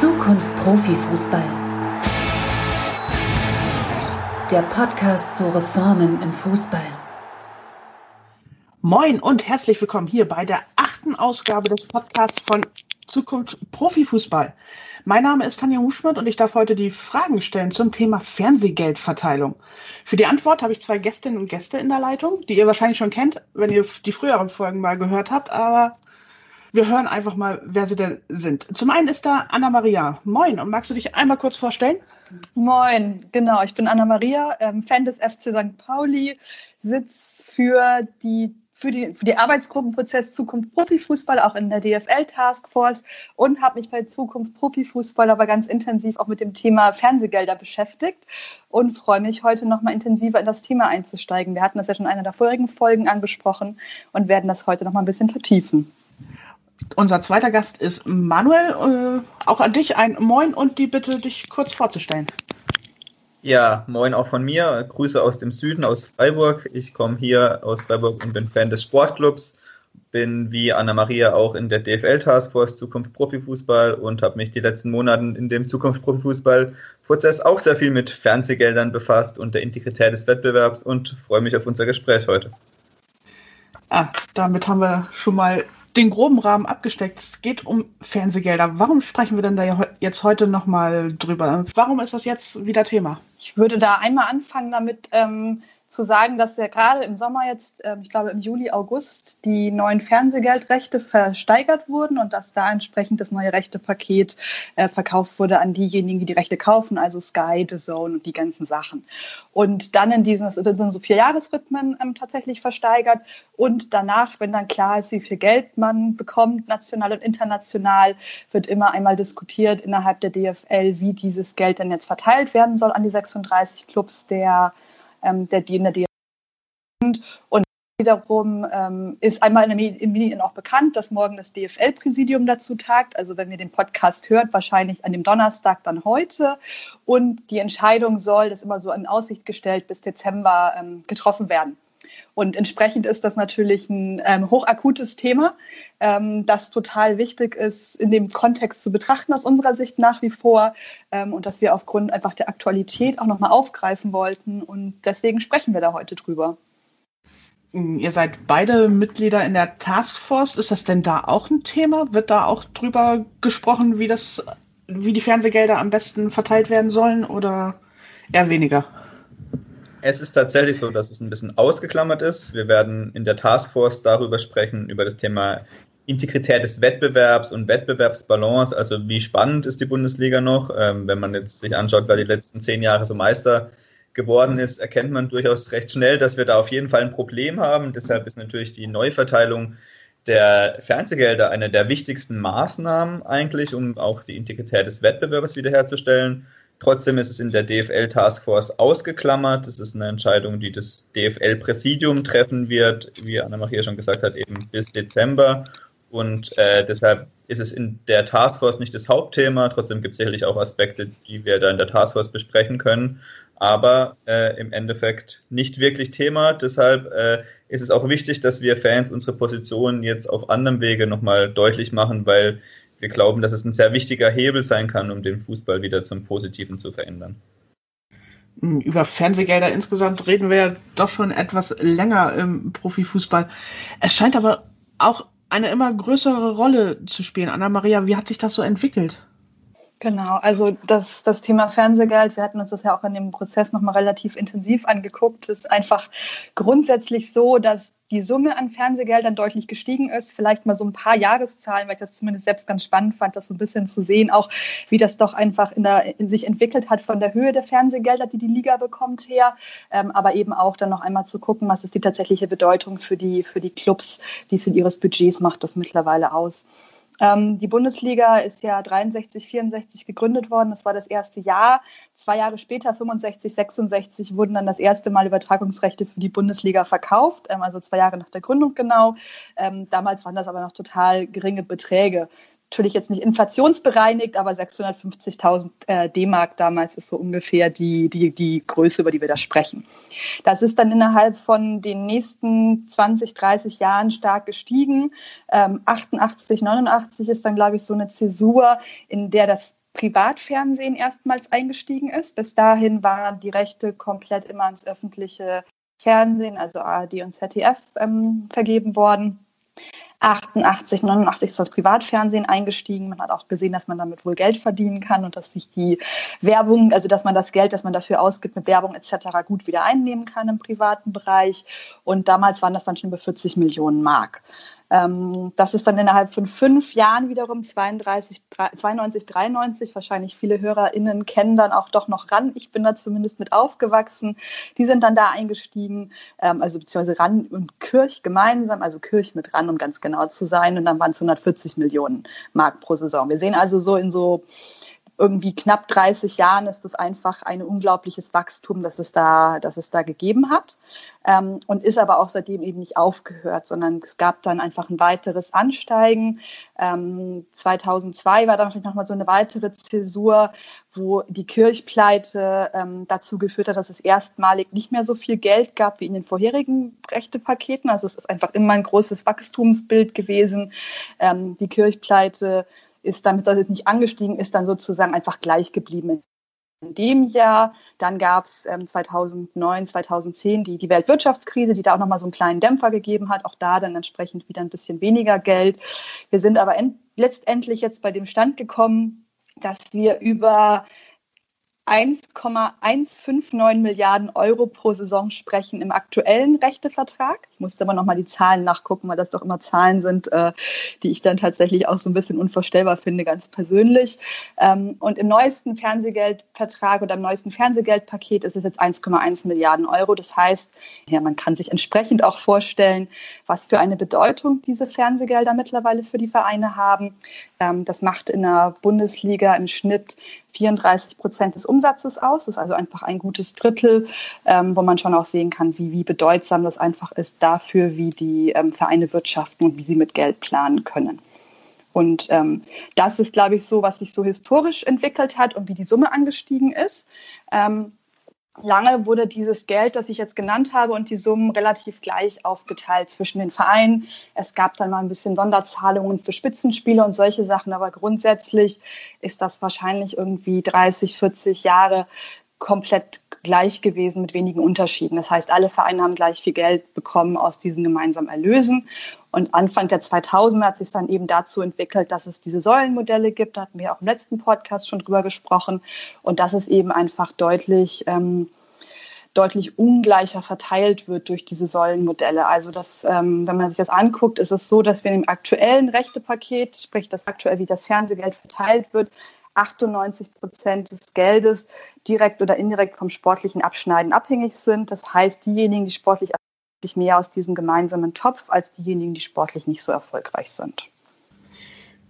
Zukunft Profifußball. Der Podcast zu Reformen im Fußball. Moin und herzlich willkommen hier bei der achten Ausgabe des Podcasts von Zukunft Profifußball. Mein Name ist Tanja Hufschmidt und ich darf heute die Fragen stellen zum Thema Fernsehgeldverteilung. Für die Antwort habe ich zwei Gästinnen und Gäste in der Leitung, die ihr wahrscheinlich schon kennt, wenn ihr die früheren Folgen mal gehört habt, aber wir hören einfach mal, wer sie denn sind. Zum einen ist da Anna Maria. Moin, und magst du dich einmal kurz vorstellen? Moin, genau, ich bin Anna Maria, ähm, Fan des FC St. Pauli, sitz für die für die, für die Arbeitsgruppenprozess Zukunft Profifußball auch in der DFL Taskforce und habe mich bei Zukunft Profifußball aber ganz intensiv auch mit dem Thema Fernsehgelder beschäftigt und freue mich heute noch mal intensiver in das Thema einzusteigen. Wir hatten das ja schon in einer der vorigen Folgen angesprochen und werden das heute noch mal ein bisschen vertiefen. Unser zweiter Gast ist Manuel. Äh, auch an dich ein Moin und die Bitte, dich kurz vorzustellen. Ja, moin auch von mir. Grüße aus dem Süden, aus Freiburg. Ich komme hier aus Freiburg und bin Fan des Sportclubs. Bin wie Anna-Maria auch in der DFL-Taskforce Zukunft Profifußball und habe mich die letzten Monate in dem Zukunft Profifußball-Prozess auch sehr viel mit Fernsehgeldern befasst und der Integrität des Wettbewerbs und freue mich auf unser Gespräch heute. Ah, damit haben wir schon mal den groben Rahmen abgesteckt. Es geht um Fernsehgelder. Warum sprechen wir denn da jetzt heute nochmal drüber? Warum ist das jetzt wieder Thema? Ich würde da einmal anfangen damit, ähm, zu sagen, dass ja gerade im Sommer jetzt, ähm, ich glaube im Juli, August, die neuen Fernsehgeldrechte versteigert wurden und dass da entsprechend das neue Rechtepaket äh, verkauft wurde an diejenigen, die die Rechte kaufen, also Sky, The Zone und die ganzen Sachen. Und dann in diesen, das sind so vier Jahresrhythmen ähm, tatsächlich versteigert und danach, wenn dann klar ist, wie viel Geld man bekommt, national und international, wird immer einmal diskutiert innerhalb der DFL, wie dieses Geld denn jetzt verteilt werden soll an die 36 Clubs der ähm, der Diener, die und wiederum ähm, ist einmal in den Medien auch bekannt, dass morgen das DFL-Präsidium dazu tagt. Also wenn ihr den Podcast hört, wahrscheinlich an dem Donnerstag dann heute. Und die Entscheidung soll, das immer so in Aussicht gestellt, bis Dezember ähm, getroffen werden. Und entsprechend ist das natürlich ein ähm, hochakutes Thema, ähm, das total wichtig ist, in dem Kontext zu betrachten aus unserer Sicht nach wie vor ähm, und dass wir aufgrund einfach der Aktualität auch nochmal aufgreifen wollten. Und deswegen sprechen wir da heute drüber. Ihr seid beide Mitglieder in der Taskforce. Ist das denn da auch ein Thema? Wird da auch drüber gesprochen, wie das, wie die Fernsehgelder am besten verteilt werden sollen oder eher weniger? Es ist tatsächlich so, dass es ein bisschen ausgeklammert ist. Wir werden in der Taskforce darüber sprechen, über das Thema Integrität des Wettbewerbs und Wettbewerbsbalance. Also wie spannend ist die Bundesliga noch? Ähm, wenn man jetzt sich anschaut, wer die letzten zehn Jahre so Meister geworden ist, erkennt man durchaus recht schnell, dass wir da auf jeden Fall ein Problem haben. Deshalb ist natürlich die Neuverteilung der Fernsehgelder eine der wichtigsten Maßnahmen eigentlich, um auch die Integrität des Wettbewerbs wiederherzustellen. Trotzdem ist es in der DFL Taskforce ausgeklammert. Das ist eine Entscheidung, die das DFL-Präsidium treffen wird, wie Anna-Maria schon gesagt hat, eben bis Dezember. Und äh, deshalb ist es in der Taskforce nicht das Hauptthema. Trotzdem gibt es sicherlich auch Aspekte, die wir da in der Taskforce besprechen können. Aber äh, im Endeffekt nicht wirklich Thema. Deshalb äh, ist es auch wichtig, dass wir Fans unsere Position jetzt auf anderem Wege nochmal deutlich machen, weil wir glauben, dass es ein sehr wichtiger Hebel sein kann, um den Fußball wieder zum Positiven zu verändern. Hm, über Fernsehgelder insgesamt reden wir ja doch schon etwas länger im Profifußball. Es scheint aber auch eine immer größere Rolle zu spielen. Anna-Maria, wie hat sich das so entwickelt? Genau, also das, das Thema Fernsehgeld, wir hatten uns das ja auch in dem Prozess nochmal relativ intensiv angeguckt, ist einfach grundsätzlich so, dass die Summe an Fernsehgeldern deutlich gestiegen ist. Vielleicht mal so ein paar Jahreszahlen, weil ich das zumindest selbst ganz spannend fand, das so ein bisschen zu sehen, auch wie das doch einfach in, der, in sich entwickelt hat von der Höhe der Fernsehgelder, die die Liga bekommt her, ähm, aber eben auch dann noch einmal zu gucken, was ist die tatsächliche Bedeutung für die, für die Clubs, wie viel ihres Budgets macht das mittlerweile aus. Ähm, die Bundesliga ist ja 63, 64 gegründet worden. Das war das erste Jahr. Zwei Jahre später, 65, 66, wurden dann das erste Mal Übertragungsrechte für die Bundesliga verkauft. Ähm, also zwei Jahre nach der Gründung genau. Ähm, damals waren das aber noch total geringe Beträge natürlich jetzt nicht inflationsbereinigt, aber 650.000 äh, D-Mark damals ist so ungefähr die, die, die Größe, über die wir da sprechen. Das ist dann innerhalb von den nächsten 20, 30 Jahren stark gestiegen. Ähm, 88, 89 ist dann, glaube ich, so eine Zäsur, in der das Privatfernsehen erstmals eingestiegen ist. Bis dahin waren die Rechte komplett immer ins öffentliche Fernsehen, also ARD und ZDF, ähm, vergeben worden. 88, 89 ist das Privatfernsehen eingestiegen. Man hat auch gesehen, dass man damit wohl Geld verdienen kann und dass sich die Werbung, also dass man das Geld, das man dafür ausgibt mit Werbung etc. gut wieder einnehmen kann im privaten Bereich. Und damals waren das dann schon über 40 Millionen Mark. Ähm, das ist dann innerhalb von fünf Jahren wiederum 32, 92, 93. Wahrscheinlich viele HörerInnen kennen dann auch doch noch RAN. Ich bin da zumindest mit aufgewachsen. Die sind dann da eingestiegen, ähm, also beziehungsweise RAN und Kirch gemeinsam, also Kirch mit RAN, um ganz genau zu sein. Und dann waren es 140 Millionen Mark pro Saison. Wir sehen also so in so irgendwie knapp 30 Jahren ist es einfach ein unglaubliches Wachstum, das es da, das es da gegeben hat. Ähm, und ist aber auch seitdem eben nicht aufgehört, sondern es gab dann einfach ein weiteres Ansteigen. Ähm, 2002 war dann nochmal so eine weitere Zäsur, wo die Kirchpleite ähm, dazu geführt hat, dass es erstmalig nicht mehr so viel Geld gab wie in den vorherigen Rechtepaketen. Also es ist einfach immer ein großes Wachstumsbild gewesen. Ähm, die Kirchpleite ist damit, dass es nicht angestiegen ist, dann sozusagen einfach gleich geblieben in dem Jahr. Dann gab es ähm, 2009, 2010 die, die Weltwirtschaftskrise, die da auch nochmal so einen kleinen Dämpfer gegeben hat. Auch da dann entsprechend wieder ein bisschen weniger Geld. Wir sind aber letztendlich jetzt bei dem Stand gekommen, dass wir über 1,159 Milliarden Euro pro Saison sprechen im aktuellen Rechtevertrag. Musste aber nochmal die Zahlen nachgucken, weil das doch immer Zahlen sind, äh, die ich dann tatsächlich auch so ein bisschen unvorstellbar finde, ganz persönlich. Ähm, und im neuesten Fernsehgeldvertrag oder im neuesten Fernsehgeldpaket ist es jetzt 1,1 Milliarden Euro. Das heißt, ja, man kann sich entsprechend auch vorstellen, was für eine Bedeutung diese Fernsehgelder mittlerweile für die Vereine haben. Ähm, das macht in der Bundesliga im Schnitt 34 Prozent des Umsatzes aus. Das ist also einfach ein gutes Drittel, ähm, wo man schon auch sehen kann, wie, wie bedeutsam das einfach ist dafür, wie die ähm, Vereine wirtschaften und wie sie mit Geld planen können. Und ähm, das ist, glaube ich, so, was sich so historisch entwickelt hat und wie die Summe angestiegen ist. Ähm, Lange wurde dieses Geld, das ich jetzt genannt habe, und die Summen relativ gleich aufgeteilt zwischen den Vereinen. Es gab dann mal ein bisschen Sonderzahlungen für Spitzenspiele und solche Sachen, aber grundsätzlich ist das wahrscheinlich irgendwie 30, 40 Jahre komplett gleich gewesen mit wenigen Unterschieden. Das heißt, alle Vereine haben gleich viel Geld bekommen aus diesen gemeinsamen Erlösen. Und Anfang der 2000er hat sich dann eben dazu entwickelt, dass es diese Säulenmodelle gibt. Da hatten wir auch im letzten Podcast schon drüber gesprochen. Und dass es eben einfach deutlich, ähm, deutlich ungleicher verteilt wird durch diese Säulenmodelle. Also das, ähm, wenn man sich das anguckt, ist es so, dass wir im aktuellen Rechtepaket, sprich das aktuell, wie das Fernsehgeld verteilt wird, 98 Prozent des Geldes direkt oder indirekt vom sportlichen Abschneiden abhängig sind. Das heißt, diejenigen, die sportlich mehr aus diesem gemeinsamen Topf als diejenigen, die sportlich nicht so erfolgreich sind.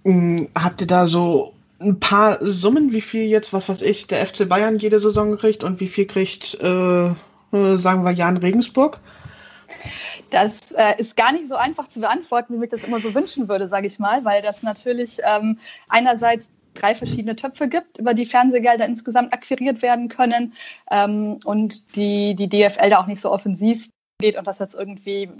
Hm, habt ihr da so ein paar Summen, wie viel jetzt, was weiß ich, der FC Bayern jede Saison kriegt und wie viel kriegt, äh, äh, sagen wir, Jan Regensburg? Das äh, ist gar nicht so einfach zu beantworten, wie ich das immer so wünschen würde, sage ich mal, weil das natürlich ähm, einerseits drei verschiedene Töpfe gibt, über die Fernsehgelder insgesamt akquiriert werden können ähm, und die, die DFL da auch nicht so offensiv geht und das jetzt irgendwie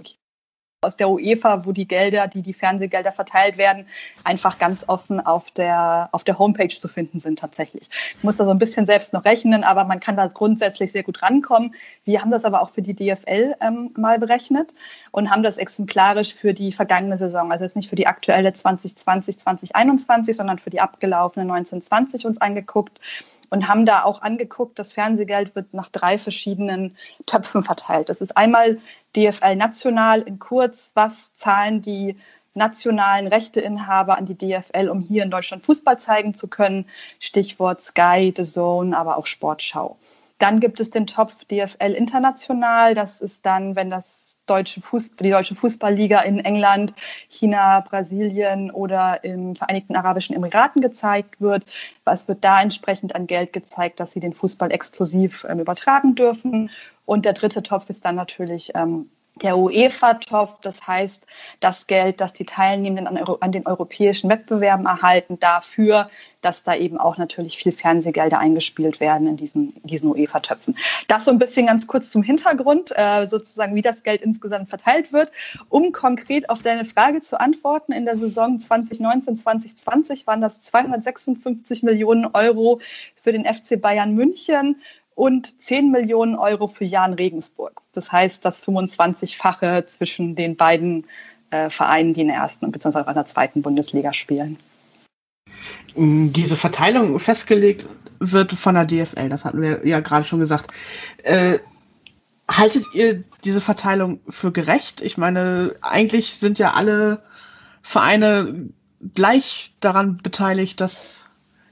aus der UEFA, wo die Gelder, die die Fernsehgelder verteilt werden, einfach ganz offen auf der, auf der Homepage zu finden sind tatsächlich. Ich muss da so ein bisschen selbst noch rechnen, aber man kann da grundsätzlich sehr gut rankommen. Wir haben das aber auch für die DFL ähm, mal berechnet und haben das exemplarisch für die vergangene Saison, also jetzt nicht für die aktuelle 2020, 2021, sondern für die abgelaufene 1920 uns angeguckt und haben da auch angeguckt, das Fernsehgeld wird nach drei verschiedenen Töpfen verteilt. Das ist einmal DFL national in kurz, was zahlen die nationalen Rechteinhaber an die DFL, um hier in Deutschland Fußball zeigen zu können. Stichwort Sky, The Zone, aber auch Sportschau. Dann gibt es den Topf DFL international. Das ist dann, wenn das deutsche Fußball, die deutsche Fußballliga in England, China, Brasilien oder im Vereinigten Arabischen Emiraten gezeigt wird. Was wird da entsprechend an Geld gezeigt, dass sie den Fußball exklusiv ähm, übertragen dürfen? Und der dritte Topf ist dann natürlich ähm, der UEFA-Topf, das heißt das Geld, das die Teilnehmenden an, an, den europäischen Wettbewerben erhalten, dafür, dass da eben auch natürlich viel Fernsehgelder eingespielt werden in diesen, diesen UEFA-Töpfen. Das so ein bisschen ganz kurz zum Hintergrund, äh, sozusagen, wie das Geld insgesamt verteilt wird. Um konkret auf deine Frage zu antworten, in der Saison 2019, 2020 waren das 256 Millionen Euro für den FC Bayern München und 10 Millionen Euro für Jan Regensburg. Das heißt, das 25-fache zwischen den beiden äh, Vereinen, die in der ersten bzw. in der zweiten Bundesliga spielen. Diese Verteilung festgelegt wird von der DFL, das hatten wir ja gerade schon gesagt. Äh, haltet ihr diese Verteilung für gerecht? Ich meine, eigentlich sind ja alle Vereine gleich daran beteiligt, dass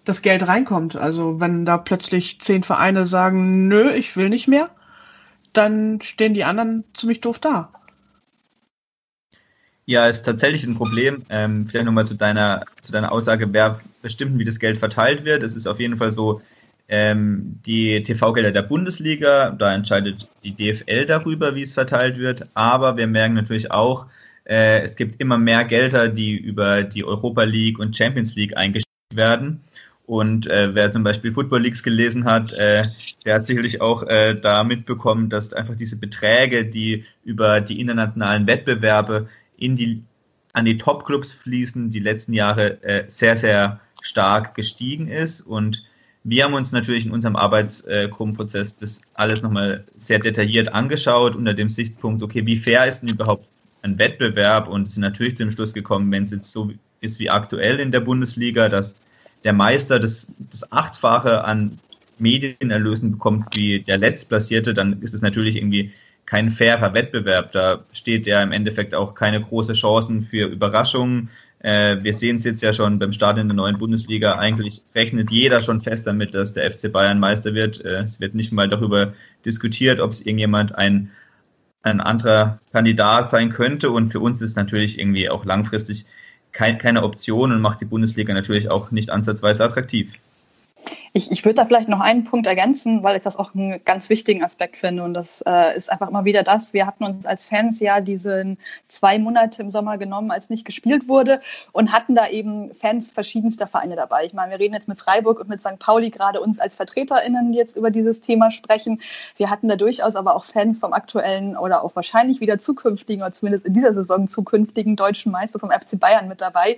das Geld reinkommt. Also wenn da plötzlich zehn Vereine sagen, nö, ich will nicht mehr, dann stehen die anderen ziemlich doof da. Ja, ist tatsächlich ein Problem. Ähm, vielleicht nochmal zu deiner, zu deiner Aussage, wer bestimmt, wie das Geld verteilt wird. Es ist auf jeden Fall so, ähm, die TV-Gelder der Bundesliga, da entscheidet die DFL darüber, wie es verteilt wird. Aber wir merken natürlich auch, äh, es gibt immer mehr Gelder, die über die Europa League und Champions League eingestellt werden. Und äh, wer zum Beispiel Football Leagues gelesen hat, äh, der hat sicherlich auch äh, da mitbekommen, dass einfach diese Beträge, die über die internationalen Wettbewerbe in die, an die Top-Clubs fließen, die letzten Jahre äh, sehr, sehr stark gestiegen ist. Und wir haben uns natürlich in unserem Arbeitsgruppenprozess das alles nochmal sehr detailliert angeschaut unter dem Sichtpunkt, okay, wie fair ist denn überhaupt ein Wettbewerb? Und sind natürlich zum Schluss gekommen, wenn es jetzt so ist wie aktuell in der Bundesliga, dass der Meister das, das Achtfache an Medienerlösen bekommt wie der Letztplatzierte, dann ist es natürlich irgendwie kein fairer Wettbewerb. Da steht ja im Endeffekt auch keine große Chancen für Überraschungen. Äh, wir sehen es jetzt ja schon beim Start in der neuen Bundesliga. Eigentlich rechnet jeder schon fest damit, dass der FC Bayern Meister wird. Äh, es wird nicht mal darüber diskutiert, ob es irgendjemand ein, ein anderer Kandidat sein könnte. Und für uns ist natürlich irgendwie auch langfristig kein, keine Option und macht die Bundesliga natürlich auch nicht ansatzweise attraktiv. Ich, ich würde da vielleicht noch einen Punkt ergänzen, weil ich das auch einen ganz wichtigen Aspekt finde. Und das äh, ist einfach immer wieder das. Wir hatten uns als Fans ja diese zwei Monate im Sommer genommen, als nicht gespielt wurde und hatten da eben Fans verschiedenster Vereine dabei. Ich meine, wir reden jetzt mit Freiburg und mit St. Pauli gerade uns als VertreterInnen die jetzt über dieses Thema sprechen. Wir hatten da durchaus aber auch Fans vom aktuellen oder auch wahrscheinlich wieder zukünftigen oder zumindest in dieser Saison zukünftigen deutschen Meister vom FC Bayern mit dabei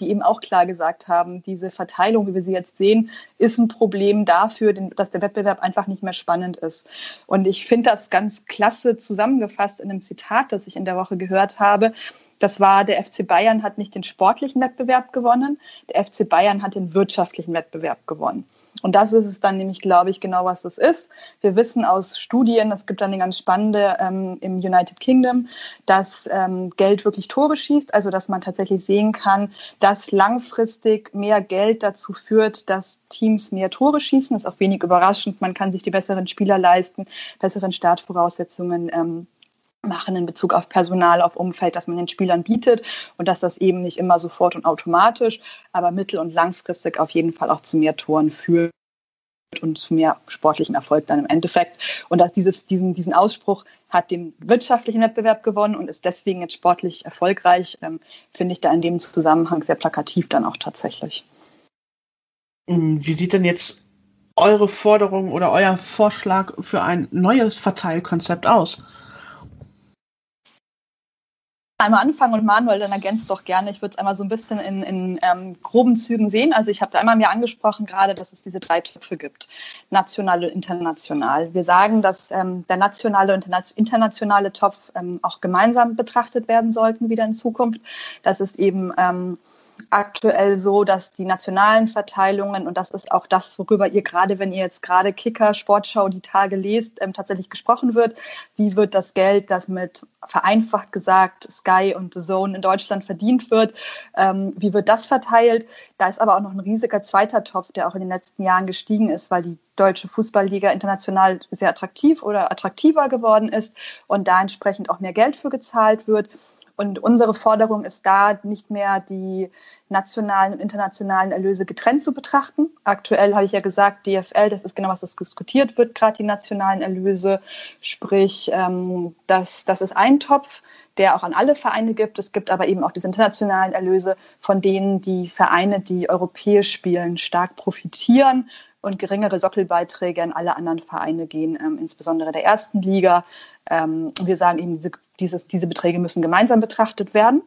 die eben auch klar gesagt haben, diese Verteilung, wie wir sie jetzt sehen, ist ein Problem dafür, dass der Wettbewerb einfach nicht mehr spannend ist. Und ich finde das ganz klasse zusammengefasst in einem Zitat, das ich in der Woche gehört habe. Das war, der FC Bayern hat nicht den sportlichen Wettbewerb gewonnen, der FC Bayern hat den wirtschaftlichen Wettbewerb gewonnen. Und das ist es dann nämlich, glaube ich, genau, was es ist. Wir wissen aus Studien, es gibt dann eine ganz spannende ähm, im United Kingdom, dass ähm, Geld wirklich Tore schießt, also dass man tatsächlich sehen kann, dass langfristig mehr Geld dazu führt, dass Teams mehr Tore schießen. Das ist auch wenig überraschend. Man kann sich die besseren Spieler leisten, besseren Startvoraussetzungen ähm, machen in Bezug auf Personal, auf Umfeld, das man den Spielern bietet und dass das eben nicht immer sofort und automatisch, aber mittel- und langfristig auf jeden Fall auch zu mehr Toren führt und zu mehr sportlichem Erfolg dann im Endeffekt. Und dass dieses, diesen, diesen Ausspruch hat den wirtschaftlichen Wettbewerb gewonnen und ist deswegen jetzt sportlich erfolgreich, ähm, finde ich da in dem Zusammenhang sehr plakativ dann auch tatsächlich. Wie sieht denn jetzt eure Forderung oder euer Vorschlag für ein neues Verteilkonzept aus? Einmal anfangen und Manuel dann ergänzt doch gerne. Ich würde es einmal so ein bisschen in, in ähm, groben Zügen sehen. Also ich habe da einmal mir angesprochen gerade, dass es diese drei Töpfe gibt, national und international. Wir sagen, dass ähm, der nationale und internationale Topf ähm, auch gemeinsam betrachtet werden sollten wieder in Zukunft. Das ist eben ähm, aktuell so, dass die nationalen Verteilungen, und das ist auch das, worüber ihr gerade, wenn ihr jetzt gerade Kicker, Sportschau die Tage lest, ähm, tatsächlich gesprochen wird, wie wird das Geld, das mit vereinfacht gesagt Sky und The Zone in Deutschland verdient wird, ähm, wie wird das verteilt? Da ist aber auch noch ein riesiger zweiter Topf, der auch in den letzten Jahren gestiegen ist, weil die deutsche Fußballliga international sehr attraktiv oder attraktiver geworden ist und da entsprechend auch mehr Geld für gezahlt wird. Und unsere Forderung ist da, nicht mehr die nationalen und internationalen Erlöse getrennt zu betrachten. Aktuell habe ich ja gesagt, DFL, das ist genau, was das diskutiert wird, gerade die nationalen Erlöse. Sprich, ähm, das, das ist ein Topf, der auch an alle Vereine gibt. Es gibt aber eben auch diese internationalen Erlöse, von denen die Vereine, die europäisch spielen, stark profitieren und geringere Sockelbeiträge an alle anderen Vereine gehen, ähm, insbesondere der ersten Liga. Ähm, wir sagen eben, diese, dieses, diese Beträge müssen gemeinsam betrachtet werden.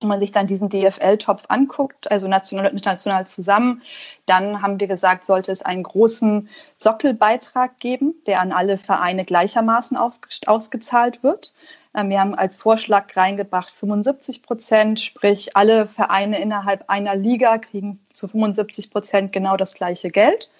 Wenn man sich dann diesen DFL-Topf anguckt, also national und international zusammen, dann haben wir gesagt, sollte es einen großen Sockelbeitrag geben, der an alle Vereine gleichermaßen ausge ausgezahlt wird. Ähm, wir haben als Vorschlag reingebracht 75 Prozent, sprich alle Vereine innerhalb einer Liga kriegen zu 75 Prozent genau das gleiche Geld.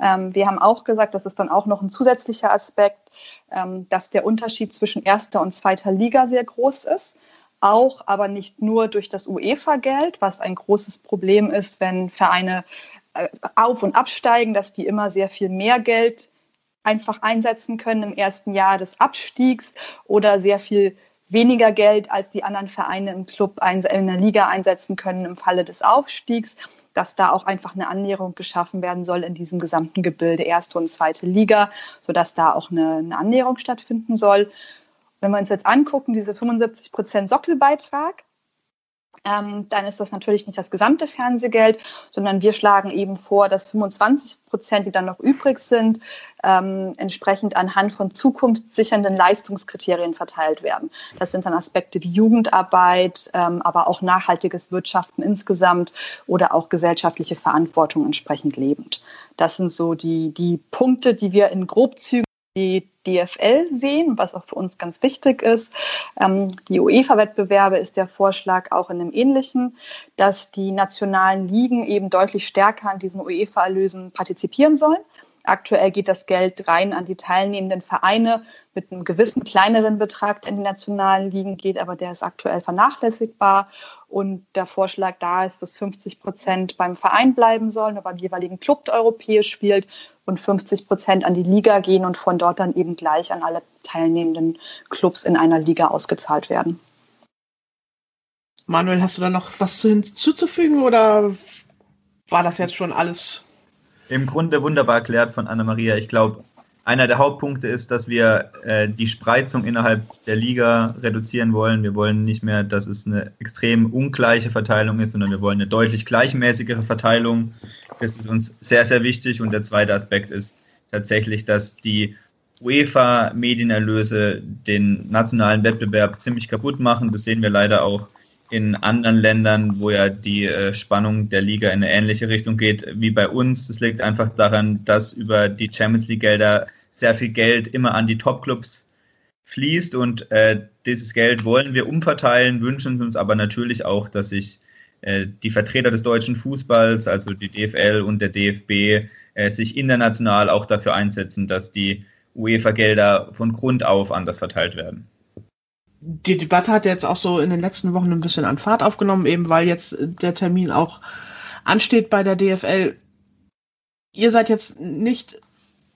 Ähm, wir haben auch gesagt, das ist dann auch noch ein zusätzlicher Aspekt, ähm, dass der Unterschied zwischen erster und zweiter Liga sehr groß ist. Auch aber nicht nur durch das UEFA-Geld, was ein großes Problem ist, wenn Vereine äh, auf- und absteigen, dass die immer sehr viel mehr Geld einfach einsetzen können im ersten Jahr des Abstiegs oder sehr viel weniger Geld als die anderen Vereine im Club in der Liga einsetzen können im Falle des Aufstiegs dass da auch einfach eine Annäherung geschaffen werden soll in diesem gesamten Gebilde erste und zweite Liga, sodass da auch eine, eine Annäherung stattfinden soll. Wenn wir uns jetzt angucken, diese 75 Prozent Sockelbeitrag, ähm, dann ist das natürlich nicht das gesamte Fernsehgeld, sondern wir schlagen eben vor, dass 25 Prozent, die dann noch übrig sind, ähm, entsprechend anhand von zukunftssichernden Leistungskriterien verteilt werden. Das sind dann Aspekte wie Jugendarbeit, ähm, aber auch nachhaltiges Wirtschaften insgesamt oder auch gesellschaftliche Verantwortung entsprechend lebend. Das sind so die, die Punkte, die wir in Grobzügen die DFL sehen, was auch für uns ganz wichtig ist. Ähm, die UEFA-Wettbewerbe ist der Vorschlag auch in einem ähnlichen, dass die nationalen Ligen eben deutlich stärker an diesen UEFA-Erlösen partizipieren sollen. Aktuell geht das Geld rein an die teilnehmenden Vereine mit einem gewissen kleineren Betrag, der in die nationalen Ligen geht, aber der ist aktuell vernachlässigbar. Und der Vorschlag da ist, dass 50 Prozent beim Verein bleiben sollen, aber beim jeweiligen Club der europäisch spielt und 50 Prozent an die Liga gehen und von dort dann eben gleich an alle teilnehmenden Clubs in einer Liga ausgezahlt werden. Manuel, hast du da noch was hinzuzufügen oder war das jetzt schon alles im Grunde wunderbar erklärt von Anna-Maria. Ich glaube, einer der Hauptpunkte ist, dass wir äh, die Spreizung innerhalb der Liga reduzieren wollen. Wir wollen nicht mehr, dass es eine extrem ungleiche Verteilung ist, sondern wir wollen eine deutlich gleichmäßigere Verteilung. Das ist uns sehr, sehr wichtig. Und der zweite Aspekt ist tatsächlich, dass die UEFA-Medienerlöse den nationalen Wettbewerb ziemlich kaputt machen. Das sehen wir leider auch in anderen Ländern, wo ja die äh, Spannung der Liga in eine ähnliche Richtung geht wie bei uns. Das liegt einfach daran, dass über die Champions League Gelder sehr viel Geld immer an die Topclubs fließt und äh, dieses Geld wollen wir umverteilen, wünschen uns aber natürlich auch, dass sich äh, die Vertreter des deutschen Fußballs, also die DFL und der DFB, äh, sich international auch dafür einsetzen, dass die UEFA-Gelder von Grund auf anders verteilt werden die Debatte hat jetzt auch so in den letzten Wochen ein bisschen an Fahrt aufgenommen, eben weil jetzt der Termin auch ansteht bei der DFL. Ihr seid jetzt nicht,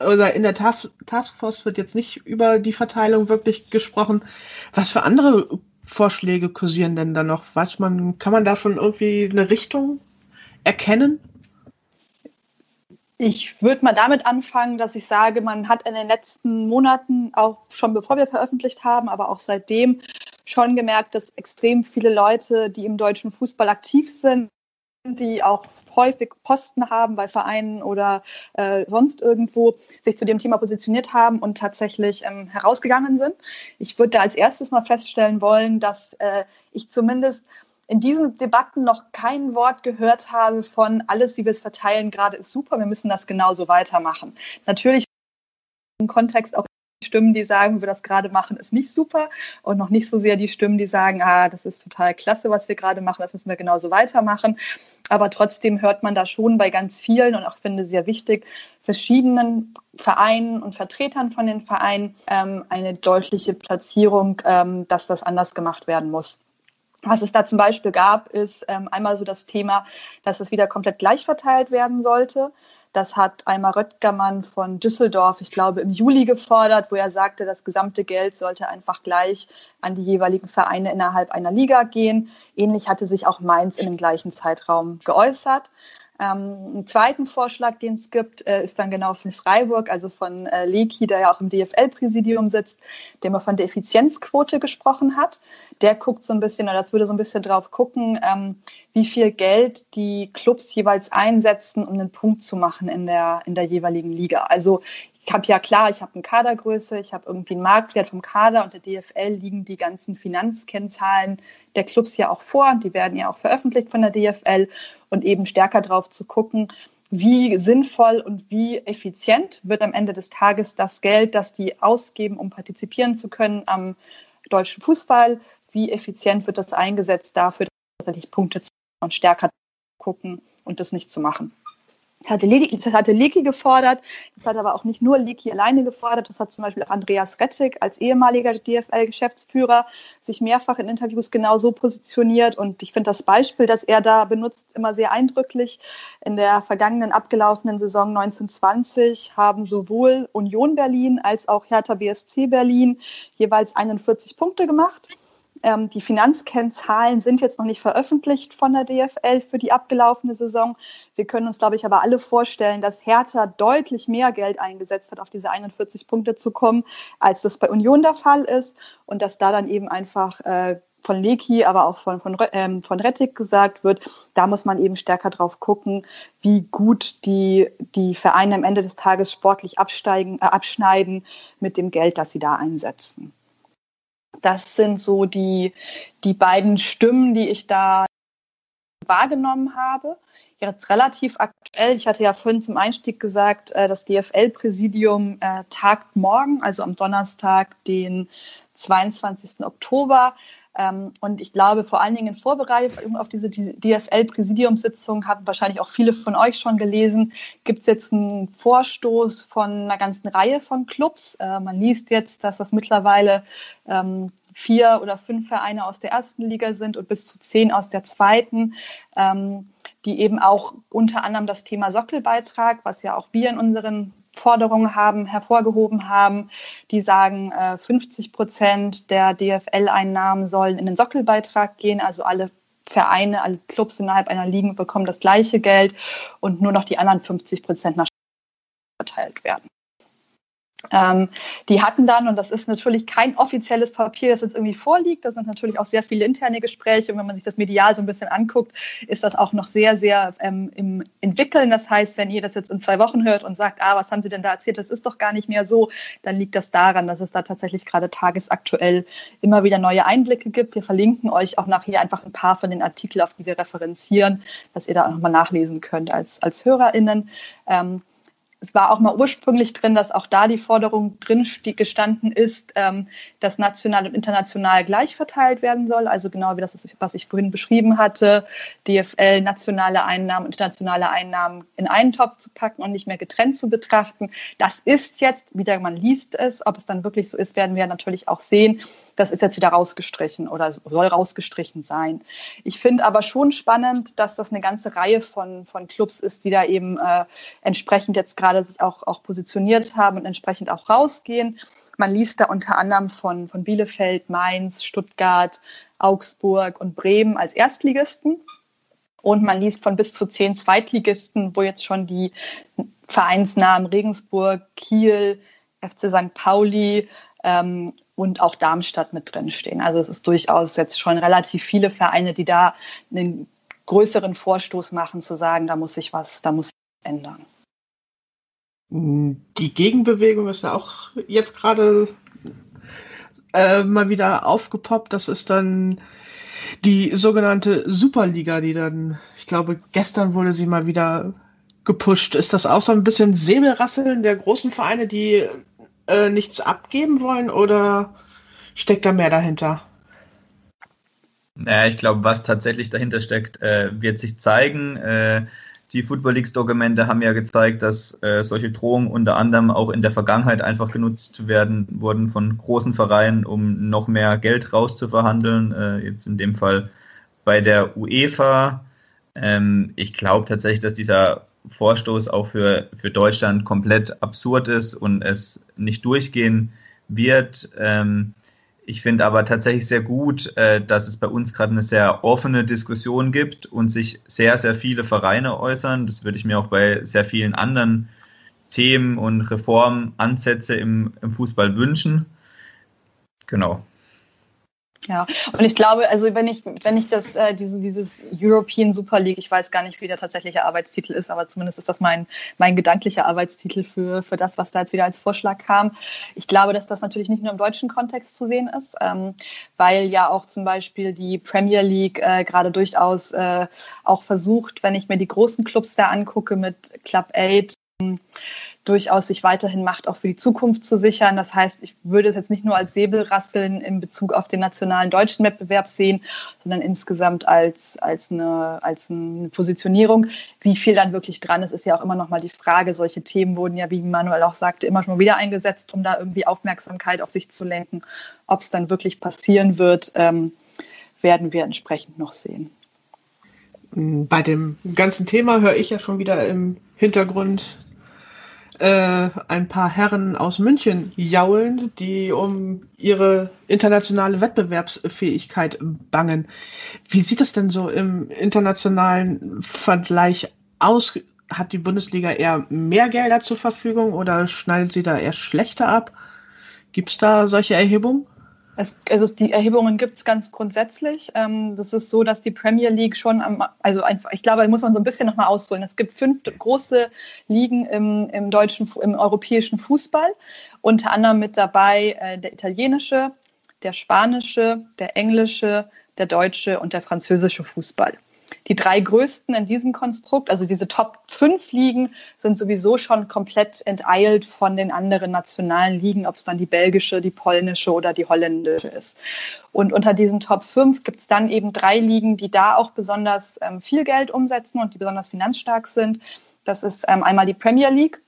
oder in der Taskforce wird jetzt nicht über die Verteilung wirklich gesprochen. Was für andere Vorschläge kursieren denn da noch? Weiß man, kann man da schon irgendwie eine Richtung erkennen? Ich würde mal damit anfangen, dass ich sage, man hat in den letzten Monaten, auch schon bevor wir veröffentlicht haben, aber auch seitdem schon gemerkt, dass extrem viele Leute, die im deutschen Fußball aktiv sind, die auch häufig Posten haben bei Vereinen oder äh, sonst irgendwo, sich zu dem Thema positioniert haben und tatsächlich ähm, herausgegangen sind. Ich würde da als erstes mal feststellen wollen, dass äh, ich zumindest in diesen Debatten noch kein Wort gehört habe von alles, wie wir es verteilen, gerade ist super, wir müssen das genauso weitermachen. Natürlich im Kontext auch Stimmen, die sagen, wir das gerade machen, ist nicht super und noch nicht so sehr die Stimmen, die sagen, ah, das ist total klasse, was wir gerade machen, das müssen wir genauso weitermachen. Aber trotzdem hört man da schon bei ganz vielen und auch finde sehr wichtig, verschiedenen Vereinen und Vertretern von den Vereinen ähm, eine deutliche Platzierung, ähm, dass das anders gemacht werden muss. Was es da zum Beispiel gab, ist ähm, einmal so das Thema, dass es wieder komplett gleich verteilt werden sollte. Das hat Almar Röttgermann von Düsseldorf, ich glaube, im Juli gefordert, wo er sagte, das gesamte Geld sollte einfach gleich an die jeweiligen Vereine innerhalb einer Liga gehen. Ähnlich hatte sich auch Mainz in dem gleichen Zeitraum geäußert. Ähm, einen zweiten Vorschlag, den es gibt, äh, ist dann genau von Freiburg, also von äh, Leki, der ja auch im DFL-Präsidium sitzt, der mal von der Effizienzquote gesprochen hat. Der guckt so ein bisschen, oder das würde so ein bisschen drauf gucken, ähm, wie viel Geld die Clubs jeweils einsetzen, um einen Punkt zu machen in der, in der jeweiligen Liga. Also habe ja klar, ich habe eine Kadergröße, ich habe irgendwie einen Marktwert vom Kader und der DFL liegen die ganzen Finanzkennzahlen der Clubs ja auch vor und die werden ja auch veröffentlicht von der DFL und eben stärker drauf zu gucken, wie sinnvoll und wie effizient wird am Ende des Tages das Geld, das die ausgeben, um partizipieren zu können am deutschen Fußball, wie effizient wird das eingesetzt dafür, tatsächlich Punkte zu und stärker gucken und das nicht zu machen. Das hatte, Leki, das hatte Leki gefordert, das hat aber auch nicht nur Leki alleine gefordert, das hat zum Beispiel auch Andreas Rettig als ehemaliger DFL-Geschäftsführer sich mehrfach in Interviews genau so positioniert und ich finde das Beispiel, das er da benutzt, immer sehr eindrücklich. In der vergangenen abgelaufenen Saison 1920 haben sowohl Union Berlin als auch Hertha BSC Berlin jeweils 41 Punkte gemacht. Ähm, die Finanzkennzahlen sind jetzt noch nicht veröffentlicht von der DFL für die abgelaufene Saison. Wir können uns, glaube ich, aber alle vorstellen, dass Hertha deutlich mehr Geld eingesetzt hat, auf diese 41 Punkte zu kommen, als das bei Union der Fall ist. Und dass da dann eben einfach äh, von Leki, aber auch von, von, ähm, von Rettig gesagt wird, da muss man eben stärker drauf gucken, wie gut die, die Vereine am Ende des Tages sportlich absteigen, äh, abschneiden mit dem Geld, das sie da einsetzen. Das sind so die, die beiden Stimmen, die ich da wahrgenommen habe. Jetzt relativ aktuell, ich hatte ja vorhin zum Einstieg gesagt, äh, das DFL-Präsidium äh, tagt morgen, also am Donnerstag, den 22. Oktober. Ähm, und ich glaube, vor allen Dingen in Vorbereitung auf diese DFL-Präsidiumssitzung, haben wahrscheinlich auch viele von euch schon gelesen, gibt es jetzt einen Vorstoß von einer ganzen Reihe von Clubs. Äh, man liest jetzt, dass das mittlerweile ähm, vier oder fünf Vereine aus der ersten Liga sind und bis zu zehn aus der zweiten, ähm, die eben auch unter anderem das Thema Sockelbeitrag, was ja auch wir in unseren Forderungen haben, hervorgehoben haben, die sagen, 50 äh, Prozent der DFL-Einnahmen sollen in den Sockelbeitrag gehen, also alle Vereine, alle Clubs innerhalb einer Liga bekommen das gleiche Geld und nur noch die anderen 50 Prozent nach verteilt werden. Ähm, die hatten dann, und das ist natürlich kein offizielles Papier, das jetzt irgendwie vorliegt, das sind natürlich auch sehr viele interne Gespräche und wenn man sich das medial so ein bisschen anguckt, ist das auch noch sehr, sehr ähm, im Entwickeln. Das heißt, wenn ihr das jetzt in zwei Wochen hört und sagt, ah, was haben Sie denn da erzählt, das ist doch gar nicht mehr so, dann liegt das daran, dass es da tatsächlich gerade tagesaktuell immer wieder neue Einblicke gibt. Wir verlinken euch auch nachher einfach ein paar von den Artikeln, auf die wir referenzieren, dass ihr da auch nochmal nachlesen könnt als, als HörerInnen. Ähm, es war auch mal ursprünglich drin, dass auch da die Forderung drin gestanden ist, ähm, dass national und international gleich verteilt werden soll. Also genau wie das, was ich vorhin beschrieben hatte, DFL nationale Einnahmen internationale Einnahmen in einen Topf zu packen und nicht mehr getrennt zu betrachten. Das ist jetzt, wieder man liest es, ob es dann wirklich so ist, werden wir natürlich auch sehen. Das ist jetzt wieder rausgestrichen oder soll rausgestrichen sein. Ich finde aber schon spannend, dass das eine ganze Reihe von, von Clubs ist, die da eben äh, entsprechend jetzt gerade sich auch, auch positioniert haben und entsprechend auch rausgehen. Man liest da unter anderem von, von Bielefeld, Mainz, Stuttgart, Augsburg und Bremen als Erstligisten. Und man liest von bis zu zehn Zweitligisten, wo jetzt schon die Vereinsnamen Regensburg, Kiel, FC St. Pauli ähm, und auch Darmstadt mit drin stehen. Also es ist durchaus jetzt schon relativ viele Vereine, die da einen größeren Vorstoß machen, zu sagen, da muss sich was, da muss sich was ändern. Die Gegenbewegung ist ja auch jetzt gerade äh, mal wieder aufgepoppt. Das ist dann die sogenannte Superliga, die dann, ich glaube, gestern wurde sie mal wieder gepusht. Ist das auch so ein bisschen Säbelrasseln der großen Vereine, die äh, nichts abgeben wollen oder steckt da mehr dahinter? Naja, ich glaube, was tatsächlich dahinter steckt, äh, wird sich zeigen. Äh, Die Football Leagues-Dokumente haben ja gezeigt, dass äh, solche Drohungen unter anderem auch in der Vergangenheit einfach genutzt werden wurden von großen Vereinen, um noch mehr Geld rauszuverhandeln. Äh, jetzt in dem Fall bei der UEFA. Ähm, ich glaube tatsächlich, dass dieser Vorstoß auch für, für Deutschland komplett absurd ist und es nicht durchgehen wird. Ähm, ich finde aber tatsächlich sehr gut, äh, dass es bei uns gerade eine sehr offene Diskussion gibt und sich sehr, sehr viele Vereine äußern. Das würde ich mir auch bei sehr vielen anderen Themen und Reformansätze im, im Fußball wünschen. Genau. Ja, und ich glaube, also wenn ich, wenn ich das, äh, diese, dieses European Super League, ich weiß gar nicht, wie der tatsächliche Arbeitstitel ist, aber zumindest ist das mein, mein gedanklicher Arbeitstitel für, für das, was da jetzt wieder als Vorschlag kam. Ich glaube, dass das natürlich nicht nur im deutschen Kontext zu sehen ist, ähm, weil ja auch zum Beispiel die Premier League äh, gerade durchaus äh, auch versucht, wenn ich mir die großen Clubs da angucke mit Club 8, durchaus sich weiterhin macht, auch für die Zukunft zu sichern. Das heißt, ich würde es jetzt nicht nur als Säbelrasseln in Bezug auf den nationalen deutschen Wettbewerb sehen, sondern insgesamt als, als, eine, als eine Positionierung. Wie viel dann wirklich dran ist, ist ja auch immer noch mal die Frage. Solche Themen wurden ja, wie Manuel auch sagte, immer schon wieder eingesetzt, um da irgendwie Aufmerksamkeit auf sich zu lenken. Ob es dann wirklich passieren wird, ähm, werden wir entsprechend noch sehen. Bei dem ganzen Thema höre ich ja schon wieder im Hintergrund äh, ein paar Herren aus München jaulen, die um ihre internationale Wettbewerbsfähigkeit bangen. Wie sieht es denn so im internationalen Vergleich aus? Hat die Bundesliga eher mehr Gelder zur Verfügung oder schneidet sie da eher schlechter ab? Gibt es da solche Erhebungen? Es, also die Erhebungen gibt es ganz grundsätzlich. Ähm, das ist so, dass die Premier League schon am, also einfach, ich glaube, da muss man so ein bisschen nochmal ausholen. Es gibt fünf große Ligen im, im deutschen, im europäischen Fußball. Unter anderem mit dabei äh, der italienische, der spanische, der englische, der deutsche und der französische Fußball. Die drei größten in diesem Konstrukt, also diese Top 5 Ligen, sind sowieso schon komplett enteilt von den anderen nationalen Ligen, ob es dann die belgische, die polnische oder die holländische ist. Und unter diesen Top 5 gibt es dann eben drei Ligen, die da auch besonders ähm, viel Geld umsetzen und die besonders finanzstark sind. Das ist ähm, einmal die Premier League,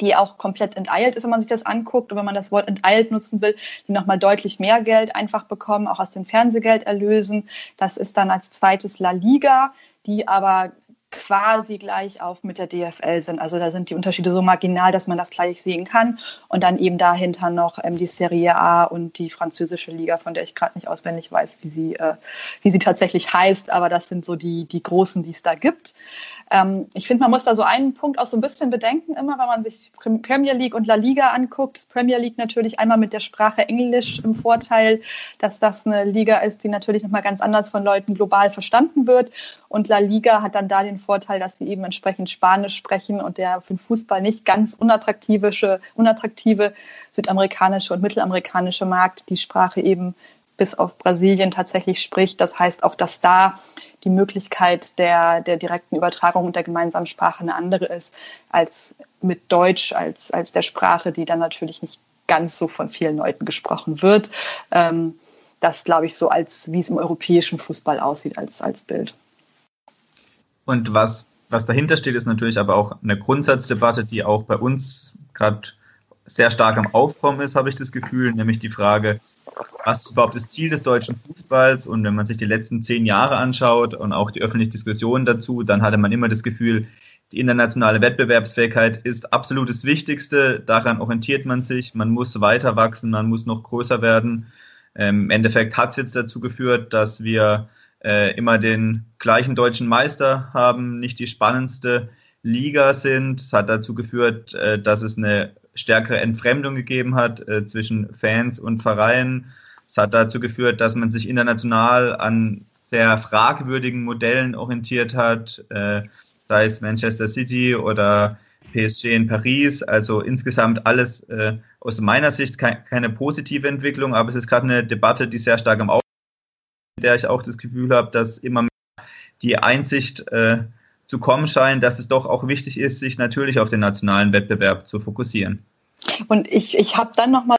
die auch komplett enteilt ist, wenn man sich das anguckt. Und wenn man das Wort enteilt nutzen will, die nochmal deutlich mehr Geld einfach bekommen, auch aus den Fernsehgelderlösen. Das ist dann als zweites La Liga, die aber quasi gleich auf mit der DFL sind. Also da sind die Unterschiede so marginal, dass man das gleich sehen kann. Und dann eben dahinter noch ähm, die Serie A und die französische Liga, von der ich gerade nicht auswendig weiß, wie sie, äh, wie sie tatsächlich heißt. Aber das sind so die, die großen, die es da gibt. Ähm, ich finde, man muss da so einen Punkt auch so ein bisschen bedenken, immer wenn man sich Premier League und La Liga anguckt. Das Premier League natürlich einmal mit der Sprache Englisch im Vorteil, dass das eine Liga ist, die natürlich nochmal ganz anders von Leuten global verstanden wird. Und La Liga hat dann da den Vorteil, dass sie eben entsprechend Spanisch sprechen und der für den Fußball nicht ganz unattraktive, unattraktive südamerikanische und mittelamerikanische Markt die Sprache eben bis auf Brasilien tatsächlich spricht. Das heißt auch, dass da die Möglichkeit der, der direkten Übertragung und der gemeinsamen Sprache eine andere ist als mit Deutsch, als, als der Sprache, die dann natürlich nicht ganz so von vielen Leuten gesprochen wird. Ähm, das glaube ich so als, wie es im europäischen Fußball aussieht, als, als Bild. Und was, was dahinter steht, ist natürlich aber auch eine Grundsatzdebatte, die auch bei uns gerade sehr stark am Aufkommen ist, habe ich das Gefühl, nämlich die Frage, was ist überhaupt das Ziel des deutschen Fußballs? Und wenn man sich die letzten zehn Jahre anschaut und auch die öffentliche Diskussion dazu, dann hatte man immer das Gefühl, die internationale Wettbewerbsfähigkeit ist absolut das Wichtigste. Daran orientiert man sich. Man muss weiter wachsen, man muss noch größer werden. Ähm, Im Endeffekt hat es jetzt dazu geführt, dass wir äh, immer den gleichen deutschen Meister haben, nicht die spannendste Liga sind. Es hat dazu geführt, äh, dass es eine stärkere Entfremdung gegeben hat äh, zwischen Fans und Vereinen. Es hat dazu geführt, dass man sich international an sehr fragwürdigen Modellen orientiert hat, äh, sei es Manchester City oder PSG in Paris. Also insgesamt alles äh, aus meiner Sicht ke keine positive Entwicklung, aber es ist gerade eine Debatte, die sehr stark Aufbau in der ich auch das Gefühl habe, dass immer mehr die Einsicht äh, zu kommen scheint, dass es doch auch wichtig ist, sich natürlich auf den nationalen Wettbewerb zu fokussieren. Und ich, ich habe dann nochmal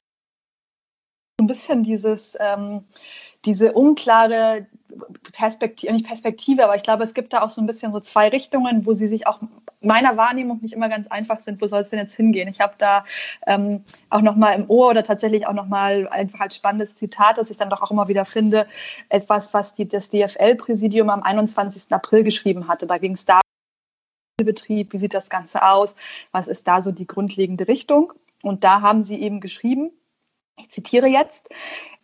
ein bisschen dieses, ähm, diese unklare Perspektive, nicht Perspektive, aber ich glaube, es gibt da auch so ein bisschen so zwei Richtungen, wo sie sich auch meiner Wahrnehmung nicht immer ganz einfach sind, wo soll es denn jetzt hingehen? Ich habe da ähm, auch nochmal im Ohr oder tatsächlich auch nochmal einfach als spannendes Zitat, das ich dann doch auch immer wieder finde, etwas, was die, das DFL-Präsidium am 21. April geschrieben hatte. Da ging es da Betrieb, wie sieht das Ganze aus, was ist da so die grundlegende Richtung? Und da haben sie eben geschrieben, ich zitiere jetzt,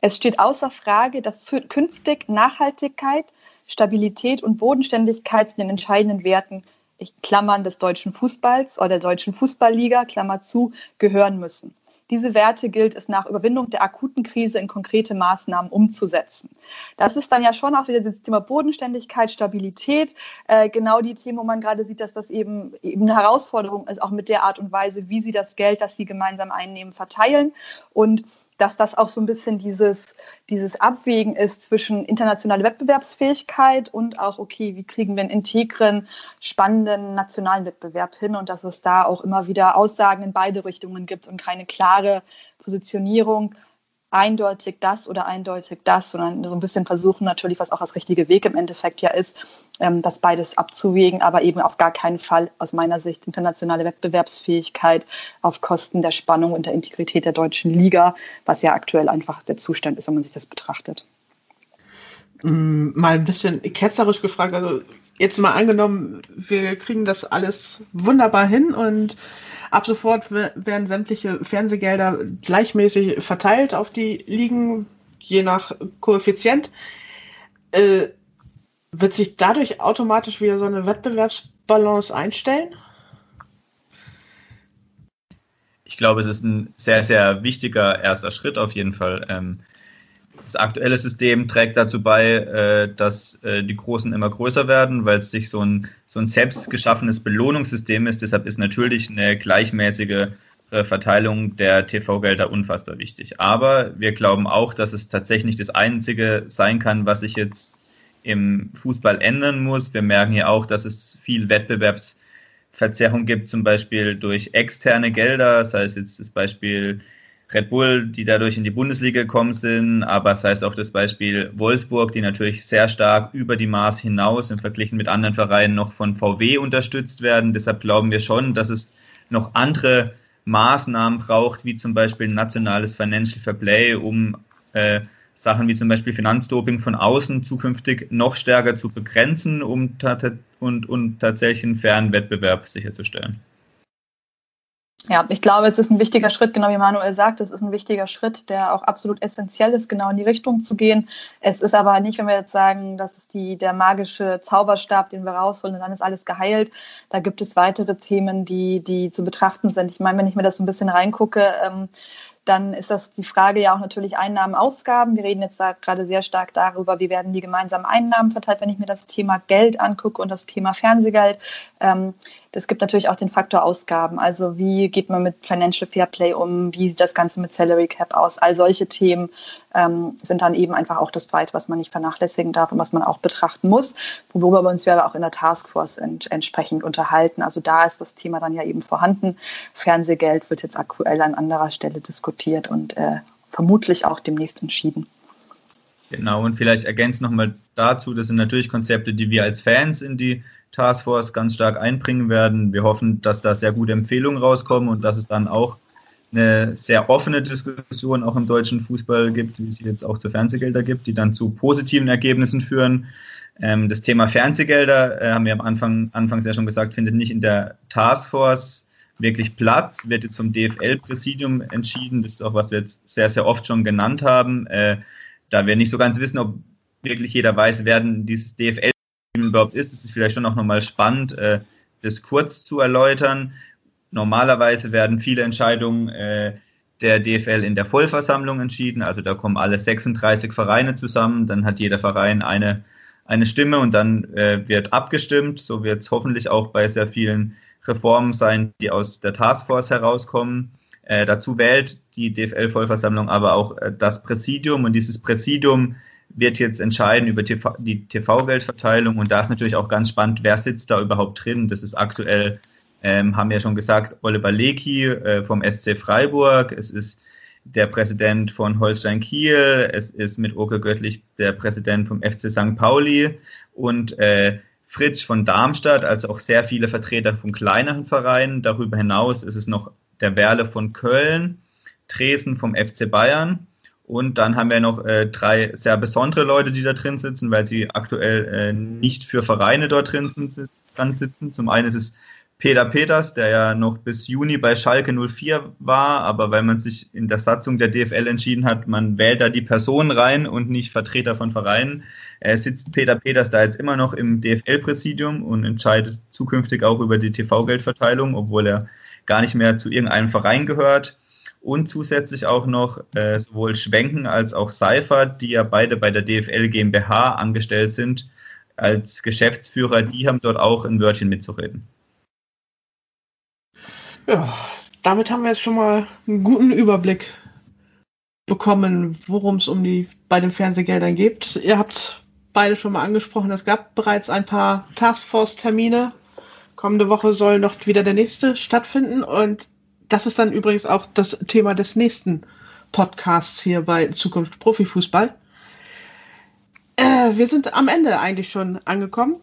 es steht außer Frage, dass künftig Nachhaltigkeit, Stabilität und Bodenständigkeit zu den entscheidenden Werten, ich Klammern des deutschen Fußballs oder der deutschen Fußballliga, Klammer zu, gehören müssen. Diese Werte gilt es nach Überwindung der akuten Krise in konkrete Maßnahmen umzusetzen. Das ist dann ja schon auch wieder das Thema Bodenständigkeit, Stabilität, äh, genau die Themen, wo man gerade sieht, dass das eben, eben eine Herausforderung ist, auch mit der Art und Weise, wie sie das Geld, das sie gemeinsam einnehmen, verteilen. Und dass das auch so ein bisschen dieses, dieses Abwägen ist zwischen internationaler Wettbewerbsfähigkeit und auch, okay, wie kriegen wir einen integren, spannenden nationalen Wettbewerb hin? Und dass es da auch immer wieder Aussagen in beide Richtungen gibt und keine klare Positionierung eindeutig das oder eindeutig das, sondern so ein bisschen versuchen natürlich, was auch das richtige Weg im Endeffekt ja ist, ähm, das beides abzuwägen, aber eben auf gar keinen Fall aus meiner Sicht internationale Wettbewerbsfähigkeit auf Kosten der Spannung und der Integrität der deutschen Liga, was ja aktuell einfach der Zustand ist, wenn man sich das betrachtet. Mm, mal ein bisschen ketzerisch gefragt, also jetzt mal angenommen, wir kriegen das alles wunderbar hin und Ab sofort werden sämtliche Fernsehgelder gleichmäßig verteilt auf die Ligen, je nach Koeffizient. Äh, wird sich dadurch automatisch wieder so eine Wettbewerbsbalance einstellen? Ich glaube, es ist ein sehr, sehr wichtiger erster Schritt auf jeden Fall. Ähm, das aktuelle System trägt dazu bei, äh, dass äh, die Großen immer größer werden, weil es sich so ein, so ein selbst geschaffenes Belohnungssystem ist. Deshalb ist natürlich eine gleichmäßige äh, Verteilung der TV-Gelder unfassbar wichtig. Aber wir glauben auch, dass es tatsächlich das Einzige sein kann, was sich jetzt im Fußball ändern muss. Wir merken ja auch, dass es viel Wettbewerbsverzerrung gibt, zum Beispiel durch externe Gelder, sei es jetzt das Beispiel Red Bull, die dadurch in die Bundesliga gekommen sind, aber es das heißt auch das Beispiel Wolfsburg, die natürlich sehr stark über die Maß hinaus im Vergleich mit anderen Vereinen noch von VW unterstützt werden. Deshalb glauben wir schon, dass es noch andere Maßnahmen braucht, wie zum Beispiel nationales Financial Fair Play, um äh, Sachen wie zum Beispiel Finanzdoping von außen zukünftig noch stärker zu begrenzen, um und, und tatsächlich einen fairen Wettbewerb sicherzustellen. Ja, ich glaube, es ist ein wichtiger Schritt, genau wie Manuel sagt, es ist ein wichtiger Schritt, der auch absolut essentiell ist, genau in die Richtung zu gehen. Es ist aber nicht, wenn wir jetzt sagen, das ist die, der magische Zauberstab, den wir rausholen und dann ist alles geheilt. Da gibt es weitere Themen, die, die zu betrachten sind. Ich meine, wenn ich mir das so ein bisschen reingucke, ähm, dann ist das die Frage ja auch natürlich Einnahmen, Ausgaben. Wir reden jetzt da gerade sehr stark darüber, wie werden die gemeinsamen Einnahmen verteilt, wenn ich mir das Thema Geld angucke und das Thema Fernsehgeld. Ähm, es gibt natürlich auch den Faktor Ausgaben. Also wie geht man mit Financial Fairplay um? Wie sieht das Ganze mit Salary Cap aus? All solche Themen ähm, sind dann eben einfach auch das Zweite, was man nicht vernachlässigen darf und was man auch betrachten muss, worüber wir uns ja auch in der Taskforce ent entsprechend unterhalten. Also da ist das Thema dann ja eben vorhanden. Fernsehgeld wird jetzt aktuell an anderer Stelle diskutiert und äh, vermutlich auch demnächst entschieden. Genau, und vielleicht ergänzt nochmal dazu, das sind natürlich Konzepte, die wir als Fans in die Taskforce ganz stark einbringen werden. Wir hoffen, dass da sehr gute Empfehlungen rauskommen und dass es dann auch eine sehr offene Diskussion auch im deutschen Fußball gibt, wie es jetzt auch zu Fernsehgelder gibt, die dann zu positiven Ergebnissen führen. Ähm, das Thema Fernsehgelder, äh, haben wir am Anfang, anfangs ja schon gesagt, findet nicht in der Taskforce wirklich Platz, wird jetzt vom DFL-Präsidium entschieden. Das ist auch, was wir jetzt sehr, sehr oft schon genannt haben. Äh, da wir nicht so ganz wissen, ob wirklich jeder weiß, wer dieses DFL überhaupt ist. Es ist vielleicht schon auch nochmal spannend, äh, das kurz zu erläutern. Normalerweise werden viele Entscheidungen äh, der DFL in der Vollversammlung entschieden. Also da kommen alle 36 Vereine zusammen. Dann hat jeder Verein eine, eine Stimme und dann äh, wird abgestimmt. So wird es hoffentlich auch bei sehr vielen Reformen sein, die aus der Taskforce herauskommen. Äh, dazu wählt die DFL-Vollversammlung aber auch äh, das Präsidium und dieses Präsidium wird jetzt entscheiden über TV, die TV-Geldverteilung und da ist natürlich auch ganz spannend, wer sitzt da überhaupt drin. Das ist aktuell, ähm, haben wir ja schon gesagt, Oliver Lecky äh, vom SC Freiburg, es ist der Präsident von Holstein Kiel, es ist mit Oke Göttlich der Präsident vom FC St. Pauli und äh, Fritsch von Darmstadt, also auch sehr viele Vertreter von kleineren Vereinen. Darüber hinaus ist es noch der Werle von Köln, Dresden vom FC Bayern. Und dann haben wir noch äh, drei sehr besondere Leute, die da drin sitzen, weil sie aktuell äh, nicht für Vereine dort drin, sitzen. Zum einen ist es Peter Peters, der ja noch bis Juni bei Schalke 04 war, aber weil man sich in der Satzung der DFL entschieden hat, man wählt da die Personen rein und nicht Vertreter von Vereinen, äh, sitzt Peter Peters da jetzt immer noch im DFL-Präsidium und entscheidet zukünftig auch über die TV-Geldverteilung, obwohl er gar nicht mehr zu irgendeinem Verein gehört. Und zusätzlich auch noch äh, sowohl Schwenken als auch Seifert, die ja beide bei der DFL GmbH angestellt sind, als Geschäftsführer, die haben dort auch ein Wörtchen mitzureden. Ja, damit haben wir jetzt schon mal einen guten Überblick bekommen, worum es um die bei den Fernsehgeldern geht. Ihr habt beide schon mal angesprochen, es gab bereits ein paar Taskforce-Termine. Kommende Woche soll noch wieder der nächste stattfinden und das ist dann übrigens auch das Thema des nächsten Podcasts hier bei Zukunft Profifußball. Äh, wir sind am Ende eigentlich schon angekommen.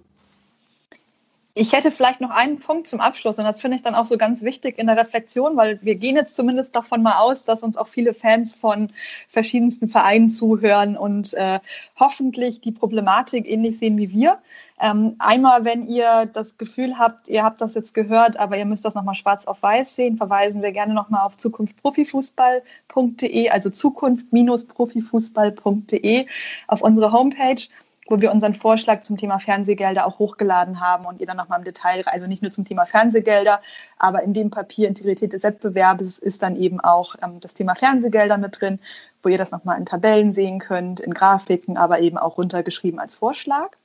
Ich hätte vielleicht noch einen Punkt zum Abschluss und das finde ich dann auch so ganz wichtig in der Reflexion, weil wir gehen jetzt zumindest davon mal aus, dass uns auch viele Fans von verschiedensten Vereinen zuhören und äh, hoffentlich die Problematik ähnlich sehen wie wir. Ähm, einmal, wenn ihr das Gefühl habt, ihr habt das jetzt gehört, aber ihr müsst das nochmal schwarz auf weiß sehen, verweisen wir gerne nochmal auf zukunftprofifußball.de, also zukunft-profifußball.de auf unsere Homepage wo wir unseren Vorschlag zum Thema Fernsehgelder auch hochgeladen haben und ihr dann nochmal im Detail, also nicht nur zum Thema Fernsehgelder, aber in dem Papier Integrität des Wettbewerbs ist dann eben auch ähm, das Thema Fernsehgelder mit drin, wo ihr das nochmal in Tabellen sehen könnt, in Grafiken, aber eben auch runtergeschrieben als Vorschlag.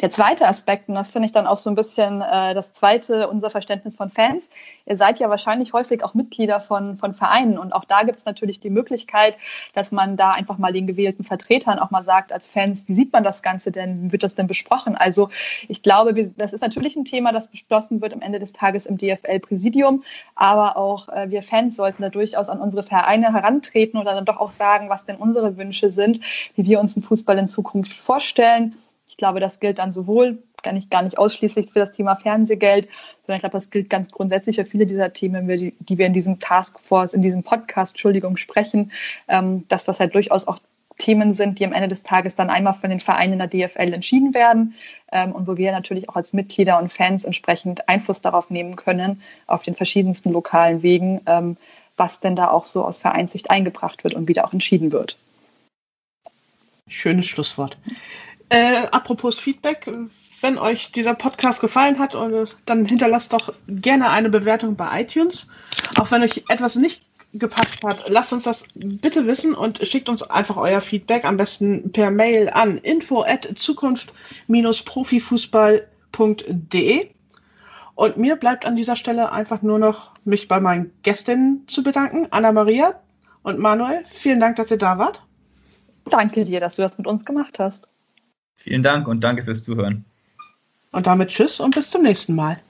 Der zweite Aspekt, und das finde ich dann auch so ein bisschen äh, das zweite, unser Verständnis von Fans. Ihr seid ja wahrscheinlich häufig auch Mitglieder von, von Vereinen und auch da gibt es natürlich die Möglichkeit, dass man da einfach mal den gewählten Vertretern auch mal sagt als Fans, wie sieht man das Ganze denn, wird das denn besprochen? Also ich glaube, wir, das ist natürlich ein Thema, das beschlossen wird am Ende des Tages im DFL-Präsidium, aber auch äh, wir Fans sollten da durchaus an unsere Vereine herantreten oder dann doch auch sagen, was denn unsere Wünsche sind, wie wir uns den Fußball in Zukunft vorstellen ich glaube, das gilt dann sowohl gar nicht, gar nicht ausschließlich für das Thema Fernsehgeld, sondern ich glaube, das gilt ganz grundsätzlich für viele dieser Themen, die, wir in diesem Taskforce, in diesem Podcast, Entschuldigung, sprechen, ähm, dass das halt durchaus auch Themen sind, die am Ende des Tages dann einmal von den Vereinen in der DFL entschieden werden ähm, und wo wir natürlich auch als Mitglieder und Fans entsprechend Einfluss darauf nehmen können, auf den verschiedensten lokalen Wegen, ähm, was denn da auch so aus Vereinssicht eingebracht wird und wieder auch entschieden wird. Schönes Schlusswort. Äh, apropos Feedback, wenn euch dieser Podcast gefallen hat, dann hinterlasst doch gerne eine Bewertung bei iTunes. Auch wenn euch etwas nicht gepasst hat, lasst uns das bitte wissen und schickt uns einfach euer Feedback am besten per Mail an info at zukunft-profifußball.de. Und mir bleibt an dieser Stelle einfach nur noch, mich bei meinen Gästinnen zu bedanken. Anna-Maria und Manuel, vielen Dank, dass ihr da wart. Danke dir, dass du das mit uns gemacht hast. Vielen Dank und danke fürs Zuhören. Und damit Tschüss und bis zum nächsten Mal.